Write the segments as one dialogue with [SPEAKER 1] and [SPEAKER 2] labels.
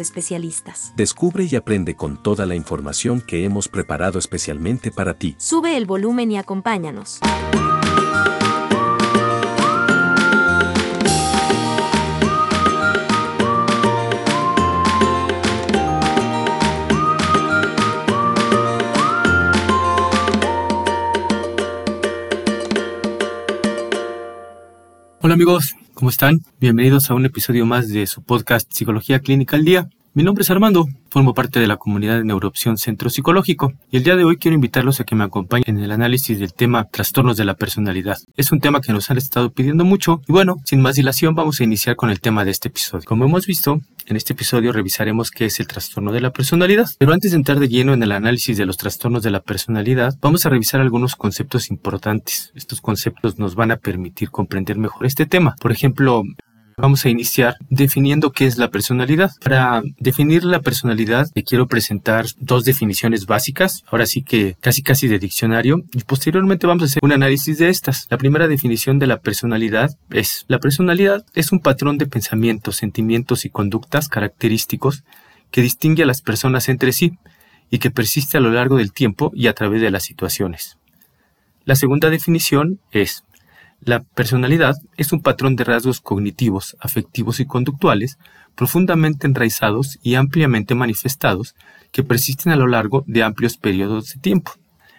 [SPEAKER 1] especialistas.
[SPEAKER 2] Descubre y aprende con toda la información que hemos preparado especialmente para ti.
[SPEAKER 1] Sube el volumen y acompáñanos.
[SPEAKER 3] Hola amigos, ¿cómo están? Bienvenidos a un episodio más de su podcast Psicología Clínica al Día. Mi nombre es Armando, formo parte de la comunidad de Neuroopción Centro Psicológico y el día de hoy quiero invitarlos a que me acompañen en el análisis del tema trastornos de la personalidad. Es un tema que nos han estado pidiendo mucho y bueno, sin más dilación vamos a iniciar con el tema de este episodio. Como hemos visto, en este episodio revisaremos qué es el trastorno de la personalidad. Pero antes de entrar de lleno en el análisis de los trastornos de la personalidad, vamos a revisar algunos conceptos importantes. Estos conceptos nos van a permitir comprender mejor este tema. Por ejemplo, Vamos a iniciar definiendo qué es la personalidad. Para definir la personalidad, te quiero presentar dos definiciones básicas, ahora sí que casi casi de diccionario, y posteriormente vamos a hacer un análisis de estas. La primera definición de la personalidad es, la personalidad es un patrón de pensamientos, sentimientos y conductas característicos que distingue a las personas entre sí y que persiste a lo largo del tiempo y a través de las situaciones. La segunda definición es, la personalidad es un patrón de rasgos cognitivos, afectivos y conductuales profundamente enraizados y ampliamente manifestados que persisten a lo largo de amplios periodos de tiempo.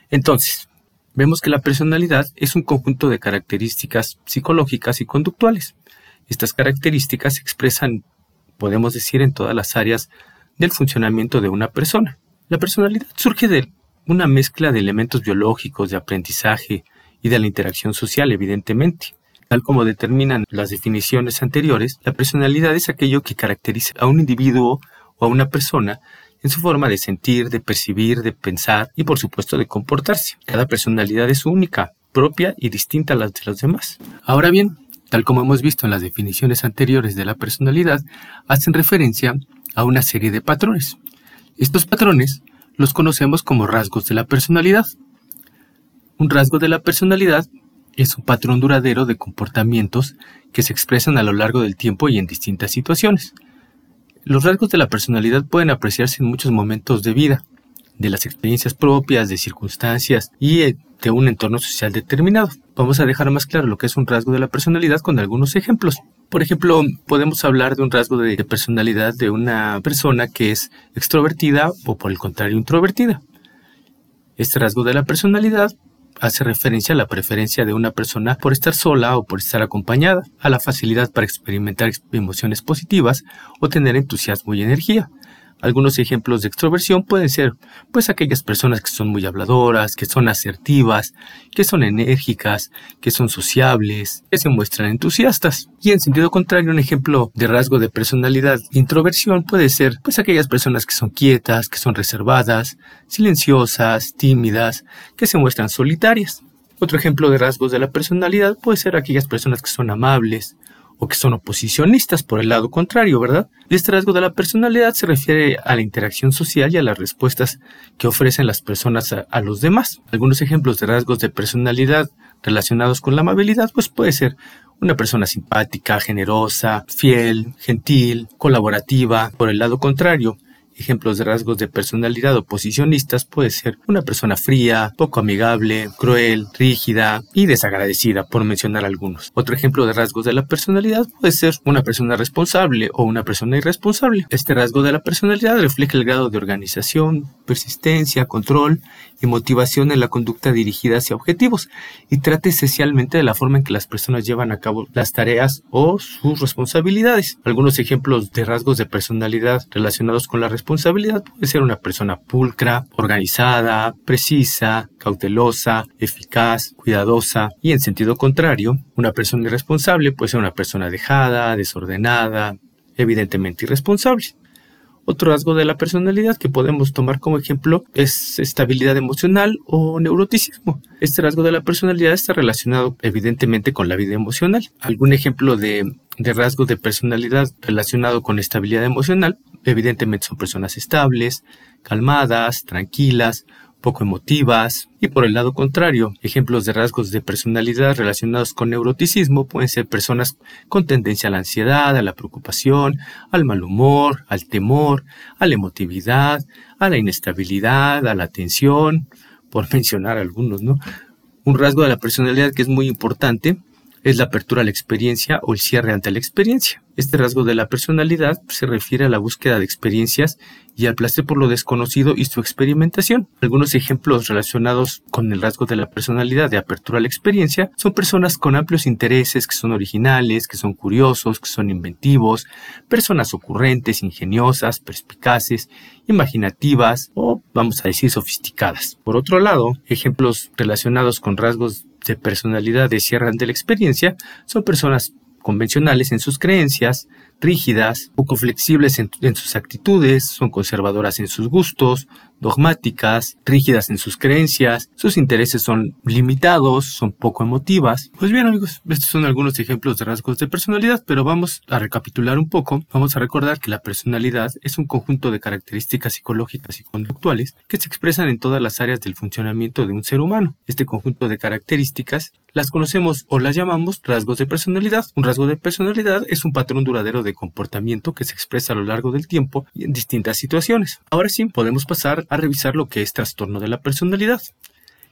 [SPEAKER 3] Entonces, vemos que la personalidad es un conjunto de características psicológicas y conductuales. Estas características se expresan, podemos decir, en todas las áreas del funcionamiento de una persona. La personalidad surge de una mezcla de elementos biológicos, de aprendizaje, y de la interacción social, evidentemente. Tal como determinan las definiciones anteriores, la personalidad es aquello que caracteriza a un individuo o a una persona en su forma de sentir, de percibir, de pensar y por supuesto de comportarse. Cada personalidad es única, propia y distinta a las de los demás. Ahora bien, tal como hemos visto en las definiciones anteriores de la personalidad, hacen referencia a una serie de patrones. Estos patrones los conocemos como rasgos de la personalidad. Un rasgo de la personalidad es un patrón duradero de comportamientos que se expresan a lo largo del tiempo y en distintas situaciones. Los rasgos de la personalidad pueden apreciarse en muchos momentos de vida, de las experiencias propias, de circunstancias y eh, de un entorno social determinado. Vamos a dejar más claro lo que es un rasgo de la personalidad con algunos ejemplos. Por ejemplo, podemos hablar de un rasgo de, de personalidad de una persona que es extrovertida o por el contrario introvertida. Este rasgo de la personalidad hace referencia a la preferencia de una persona por estar sola o por estar acompañada, a la facilidad para experimentar emociones positivas o tener entusiasmo y energía. Algunos ejemplos de extroversión pueden ser, pues, aquellas personas que son muy habladoras, que son asertivas, que son enérgicas, que son sociables, que se muestran entusiastas. Y en sentido contrario, un ejemplo de rasgo de personalidad introversión puede ser, pues, aquellas personas que son quietas, que son reservadas, silenciosas, tímidas, que se muestran solitarias. Otro ejemplo de rasgos de la personalidad puede ser aquellas personas que son amables, o que son oposicionistas por el lado contrario, ¿verdad? Rasgo de la personalidad se refiere a la interacción social y a las respuestas que ofrecen las personas a, los demás. Algunos ejemplos de rasgos de personalidad relacionados con la amabilidad, pues puede ser una persona simpática, generosa, fiel, gentil, colaborativa. Por el lado contrario, Ejemplos de rasgos de personalidad oposicionistas puede ser una persona fría, poco amigable, cruel, rígida y desagradecida, por mencionar algunos. Otro ejemplo de rasgos de la personalidad puede ser una persona responsable o una persona irresponsable. Este rasgo de la personalidad refleja el grado de organización, persistencia, control y motivación en la conducta dirigida hacia objetivos y trata esencialmente de la forma en que las personas llevan a cabo las tareas o sus responsabilidades. Algunos ejemplos de rasgos de personalidad relacionados con la responsabilidad puede ser una persona pulcra, organizada, precisa, cautelosa, eficaz, cuidadosa y en sentido contrario, una persona irresponsable puede ser una persona dejada, desordenada, evidentemente irresponsable. Otro rasgo de la personalidad que podemos tomar como ejemplo es estabilidad emocional o neuroticismo. Este rasgo de la personalidad está relacionado evidentemente con la vida emocional. Algún ejemplo de, rasgo de personalidad relacionado con estabilidad emocional, evidentemente son personas estables, calmadas, tranquilas, poco emotivas, y por el lado contrario, ejemplos de rasgos de personalidad relacionados con neuroticismo pueden ser personas con tendencia a la ansiedad, a la preocupación, al mal humor, al temor, a la emotividad, a la inestabilidad, a la tensión, por mencionar algunos, ¿no? Un rasgo de la personalidad que es muy importante es la apertura a la experiencia o el cierre ante la experiencia. Este rasgo de la personalidad se refiere a la búsqueda de experiencias y al placer por lo desconocido y su experimentación. Algunos ejemplos relacionados con el rasgo de la personalidad de apertura a la experiencia son personas con amplios intereses, que son originales, que son curiosos, que son inventivos, personas ocurrentes, ingeniosas, perspicaces, imaginativas o, vamos a decir, sofisticadas. Por otro lado, ejemplos relacionados con rasgos de personalidad de cierre de la experiencia son personas convencionales en sus creencias, rígidas, poco flexibles en, sus actitudes, son conservadoras en sus gustos, dogmáticas, rígidas en sus creencias, sus intereses son limitados, son poco emotivas. Pues bien amigos, estos son algunos ejemplos de rasgos de personalidad, pero vamos a recapitular un poco. Vamos a recordar que la personalidad es un conjunto de características psicológicas y conductuales que se expresan en todas las áreas del funcionamiento de un ser humano. Este conjunto de características las conocemos o las llamamos rasgos de personalidad. Un rasgo de personalidad es un patrón duradero de comportamiento que se expresa a lo largo del tiempo y en distintas situaciones. Ahora sí, podemos pasar a revisar lo que es trastorno de la personalidad.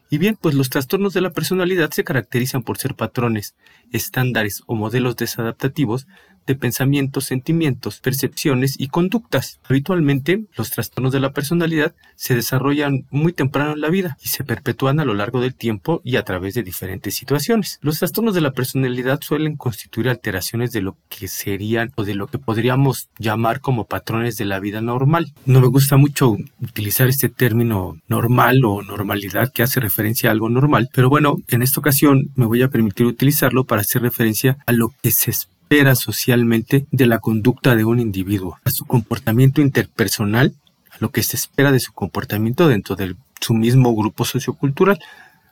[SPEAKER 3] Y bien, pues los trastornos de la personalidad se caracterizan por ser patrones, estándares o modelos desadaptativos de pensamientos, sentimientos, percepciones y conductas. Habitualmente, los trastornos de la personalidad se desarrollan muy temprano en la vida y se perpetúan a lo largo del tiempo y a través de diferentes situaciones. Los trastornos de la personalidad suelen constituir alteraciones de lo que serían o de lo que podríamos llamar como patrones de la vida normal. No me gusta mucho utilizar este término normal o normalidad que hace referencia a algo normal, pero bueno, en esta ocasión me voy a permitir utilizarlo para hacer referencia a lo que se espera espera socialmente de la conducta de un individuo, a su comportamiento interpersonal, a lo que se espera de su comportamiento dentro de su mismo grupo sociocultural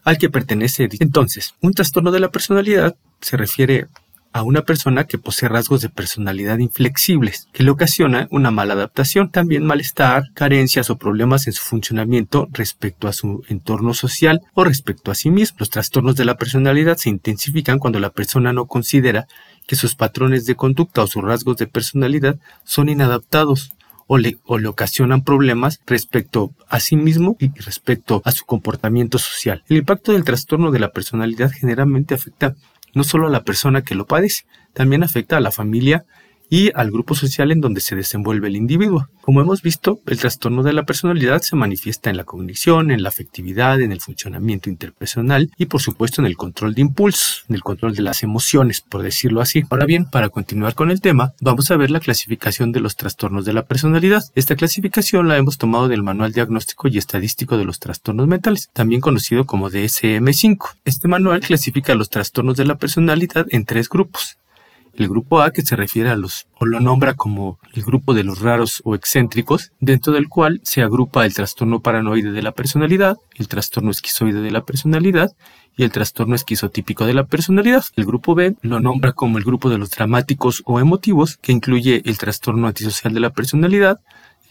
[SPEAKER 3] al que pertenece. Entonces, un trastorno de la personalidad se refiere a una persona que posee rasgos de personalidad inflexibles, que le ocasiona una mala adaptación, también malestar, carencias o problemas en su funcionamiento respecto a su entorno social o respecto a sí mismo. Los trastornos de la personalidad se intensifican cuando la persona no considera que sus patrones de conducta o sus rasgos de personalidad son inadaptados o le, ocasionan problemas respecto a sí mismo y respecto a su comportamiento social. El impacto del trastorno de la personalidad generalmente afecta no solo a la persona que lo padece, también afecta a la familia y al grupo social en donde se desenvuelve el individuo. Como hemos visto, el trastorno de la personalidad se manifiesta en la cognición, en la afectividad, en el funcionamiento interpersonal y por supuesto en el control de impulsos, en el control de las emociones, por decirlo así. Ahora bien, para continuar con el tema, vamos a ver la clasificación de los trastornos de la personalidad. Esta clasificación la hemos tomado del Manual Diagnóstico y Estadístico de los Trastornos Mentales, también conocido como DSM-5. Este manual clasifica los trastornos de la personalidad en tres grupos el grupo A, que se refiere a los, o lo nombra como el grupo de los raros o excéntricos, dentro del cual se agrupa el trastorno paranoide de la personalidad, el trastorno esquizoide de la personalidad y el trastorno esquizotípico de la personalidad. El grupo B lo nombra como el grupo de los dramáticos o emotivos, que incluye el trastorno antisocial de la personalidad,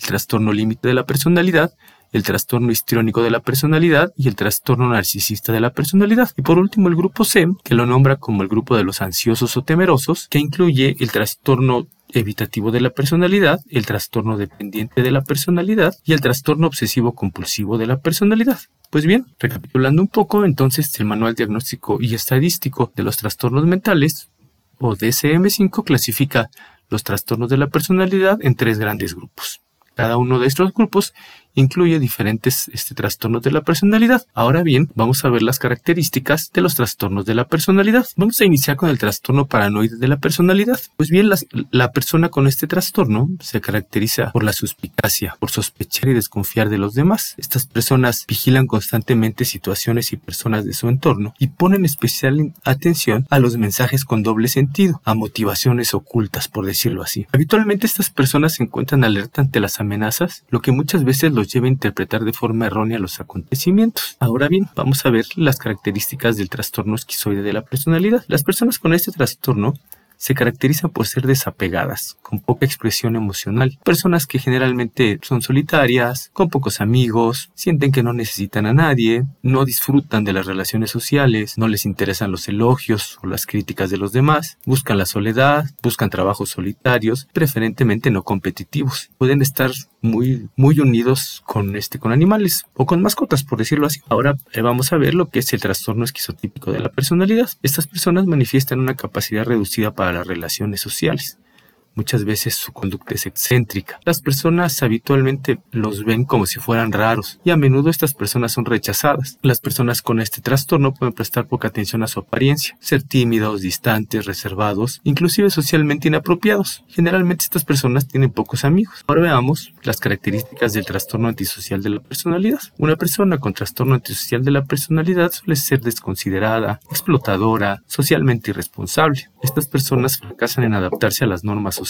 [SPEAKER 3] el trastorno límite de la personalidad el trastorno histriónico de la personalidad y el trastorno narcisista de la personalidad. Y por último el grupo C, que lo nombra como el grupo de los ansiosos o temerosos, que incluye el trastorno evitativo de la personalidad, el trastorno dependiente de la personalidad y el trastorno obsesivo compulsivo de la personalidad. Pues bien, recapitulando un poco, entonces el Manual Diagnóstico y Estadístico de los Trastornos Mentales, o DSM-5, clasifica los trastornos de la personalidad en tres grandes grupos. Cada uno de estos grupos incluye diferentes este, trastornos de la personalidad. Ahora bien, vamos a ver las características de los trastornos de la personalidad. Vamos a iniciar con el trastorno paranoide de la personalidad. Pues bien, la persona con este trastorno se caracteriza por la suspicacia, por sospechar y desconfiar de los demás. Estas personas vigilan constantemente situaciones y personas de su entorno y ponen especial atención a los mensajes con doble sentido, a motivaciones ocultas, por decirlo así. Habitualmente estas personas se encuentran alerta ante las amenazas, lo que muchas veces los lleva a interpretar de forma errónea los acontecimientos. Ahora bien, vamos a ver las características del trastorno esquizoide de la personalidad. Las personas con este trastorno se caracterizan por ser desapegadas, con poca expresión emocional. Personas que generalmente son solitarias, con pocos amigos, sienten que no necesitan a nadie, no disfrutan de las relaciones sociales, no les interesan los elogios o las críticas de los demás, buscan la soledad, buscan trabajos solitarios, preferentemente no competitivos. Pueden estar muy, muy unidos con, este, con animales o con mascotas, por decirlo así. Ahora eh, vamos a ver lo que es el trastorno esquizotípico de la personalidad. Estas personas manifiestan una capacidad reducida para las relaciones sociales. Muchas veces su conducta es excéntrica. Las personas habitualmente los ven como si fueran raros y a menudo estas personas son rechazadas. Las personas con este trastorno pueden prestar poca atención a su apariencia, ser tímidos, distantes, reservados, inclusive socialmente inapropiados. Generalmente estas personas tienen pocos amigos. Ahora veamos las características del trastorno antisocial de la personalidad. Una persona con trastorno antisocial de la personalidad suele ser desconsiderada, explotadora, socialmente irresponsable. Estas personas fracasan en adaptarse a las normas.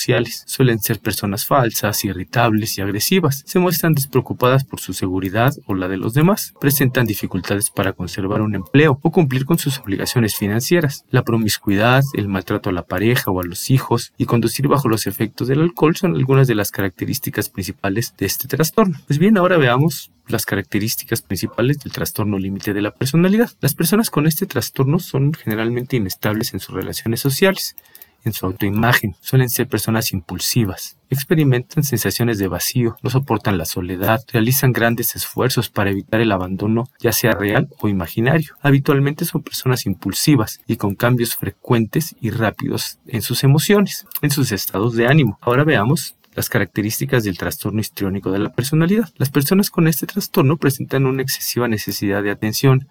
[SPEAKER 3] Suelen ser personas falsas, irritables y agresivas. Se muestran despreocupadas por su seguridad o la de los demás. Presentan dificultades para conservar un empleo o cumplir con sus obligaciones financieras. La promiscuidad, el maltrato a la pareja o a los hijos y conducir bajo los efectos del alcohol son algunas de las características principales de este trastorno. Pues bien, ahora veamos las características principales del trastorno límite de la personalidad. Las personas con este trastorno son generalmente inestables en sus relaciones sociales en su autoimagen. Suelen ser personas impulsivas. Experimentan sensaciones de vacío, no soportan la soledad, realizan grandes esfuerzos para evitar el abandono, ya sea real o imaginario. Habitualmente son personas impulsivas y con cambios frecuentes y rápidos en sus emociones, en sus estados de ánimo. Ahora veamos las características del trastorno histriónico de la personalidad. Las personas con este trastorno presentan una excesiva necesidad de atención,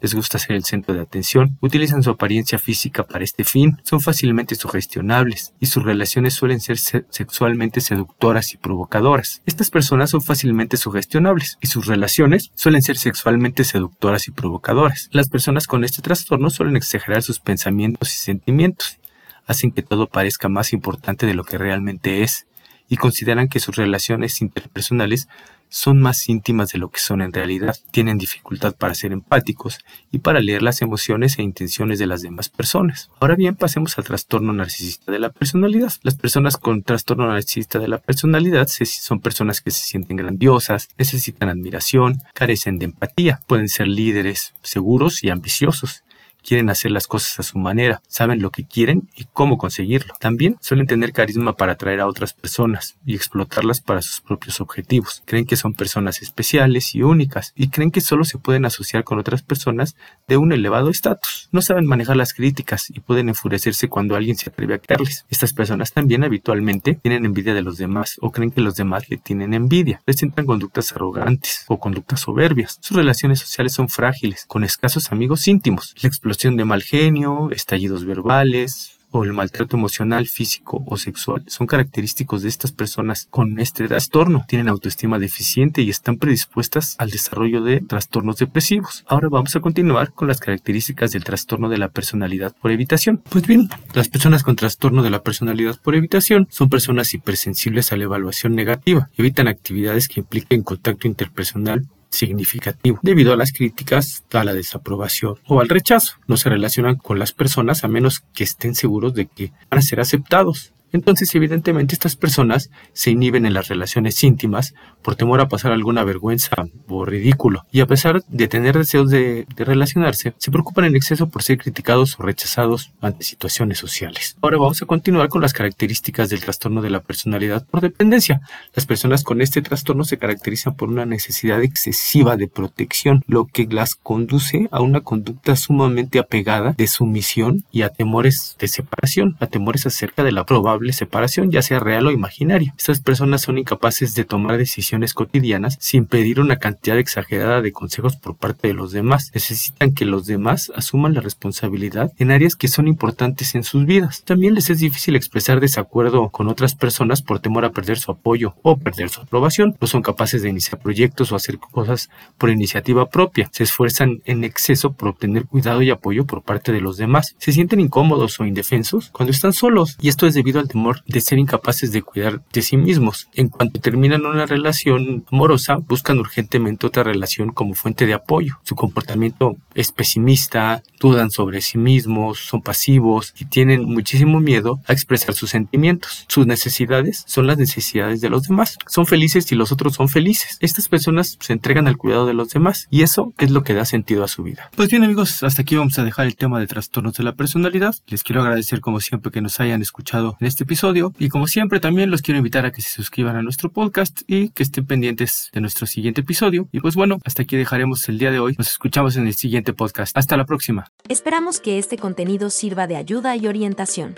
[SPEAKER 3] les gusta ser el centro de atención, utilizan su apariencia física para este fin, son fácilmente sugestionables y sus relaciones suelen ser sexualmente seductoras y provocadoras. Estas personas son fácilmente sugestionables y sus relaciones suelen ser sexualmente seductoras y provocadoras. Las personas con este trastorno suelen exagerar sus pensamientos y sentimientos, hacen que todo parezca más importante de lo que realmente es y consideran que sus relaciones interpersonales son más íntimas de lo que son en realidad, tienen dificultad para ser empáticos y para leer las emociones e intenciones de las demás personas. Ahora bien, pasemos al trastorno narcisista de la personalidad. Las personas con trastorno narcisista de la personalidad son personas que se sienten grandiosas, necesitan admiración, carecen de empatía, pueden ser líderes seguros y ambiciosos quieren hacer las cosas a su manera, saben lo que quieren y cómo conseguirlo. También suelen tener carisma para atraer a otras personas y explotarlas para sus propios objetivos. Creen que son personas especiales y únicas y creen que solo se pueden asociar con otras personas de un elevado estatus. No saben manejar las críticas y pueden enfurecerse cuando alguien se atreve a creerles. Estas personas también habitualmente tienen envidia de los demás o creen que los demás le tienen envidia. Presentan conductas arrogantes o conductas soberbias. Sus relaciones sociales son frágiles, con escasos amigos íntimos. La de mal genio, estallidos verbales, o el maltrato emocional, físico o sexual son característicos de estas personas con este trastorno. Tienen autoestima deficiente y están predispuestas al desarrollo de trastornos depresivos. Ahora vamos a continuar con las características del trastorno de la personalidad por evitación. Pues bien, las personas con trastorno de la personalidad por evitación son personas hipersensibles a la evaluación negativa. Evitan actividades que impliquen contacto interpersonal significativo debido a las críticas, a la desaprobación o al rechazo. No se relacionan con las personas a menos que estén seguros de que van a ser aceptados. Entonces, evidentemente, estas personas se inhiben en las relaciones íntimas por temor a pasar alguna vergüenza o ridículo. Y a pesar de tener deseos de, relacionarse, se preocupan en exceso por ser criticados o rechazados ante situaciones sociales. Ahora vamos a continuar con las características del trastorno de la personalidad por dependencia. Las personas con este trastorno se caracterizan por una necesidad excesiva de protección, lo que las conduce a una conducta sumamente apegada de sumisión y a temores de separación, a temores acerca de la probable separación, ya sea real o imaginaria. Estas personas son incapaces de tomar decisiones cotidianas sin pedir una cantidad exagerada de consejos por parte de los demás. Necesitan que los demás asuman la responsabilidad en áreas que son importantes en sus vidas. También les es difícil expresar desacuerdo con otras personas por temor a perder su apoyo o perder su aprobación. No son capaces de iniciar proyectos o hacer cosas por iniciativa propia. Se esfuerzan en exceso por obtener cuidado y apoyo por parte de los demás. Se sienten incómodos o indefensos cuando están solos y esto es debido al temor de ser incapaces de cuidar de sí mismos. En cuanto terminan una relación amorosa, buscan urgentemente otra relación como fuente de apoyo. Su comportamiento es pesimista, dudan sobre sí mismos, son pasivos y tienen muchísimo miedo a expresar sus sentimientos. Sus necesidades son las necesidades de los demás. Son felices y los otros son felices. Estas personas se entregan al cuidado de los demás y eso es lo que da sentido a su vida. Pues bien amigos, hasta aquí vamos a dejar el tema de trastornos de la personalidad. Les quiero agradecer como siempre que nos hayan escuchado en este episodio y como siempre también los quiero invitar a que se suscriban a nuestro podcast y que estén pendientes de nuestro siguiente episodio. Y pues bueno, hasta aquí dejaremos el día de hoy. Nos escuchamos en el siguiente podcast. Hasta la próxima.
[SPEAKER 1] Esperamos que este contenido sirva de ayuda y orientación.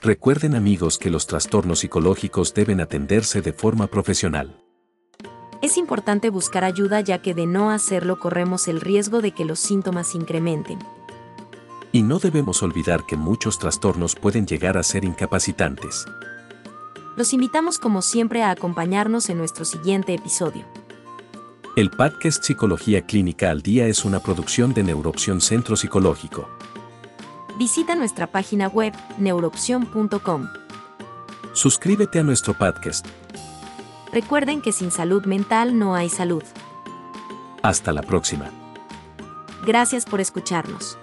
[SPEAKER 2] Recuerden amigos que los trastornos psicológicos deben atenderse de forma profesional.
[SPEAKER 1] Es importante buscar ayuda ya que de no hacerlo corremos el riesgo de que los síntomas incrementen.
[SPEAKER 2] Y no debemos olvidar que muchos trastornos pueden llegar a ser incapacitantes.
[SPEAKER 1] Los invitamos como siempre a acompañarnos en nuestro siguiente episodio.
[SPEAKER 2] El podcast Psicología Clínica al Día es una producción de Neuroopción Centro Psicológico.
[SPEAKER 1] Visita nuestra página web neuroopción.com.
[SPEAKER 2] Suscríbete a nuestro podcast.
[SPEAKER 1] Recuerden que sin salud mental no hay salud.
[SPEAKER 2] Hasta la próxima.
[SPEAKER 1] Gracias por escucharnos.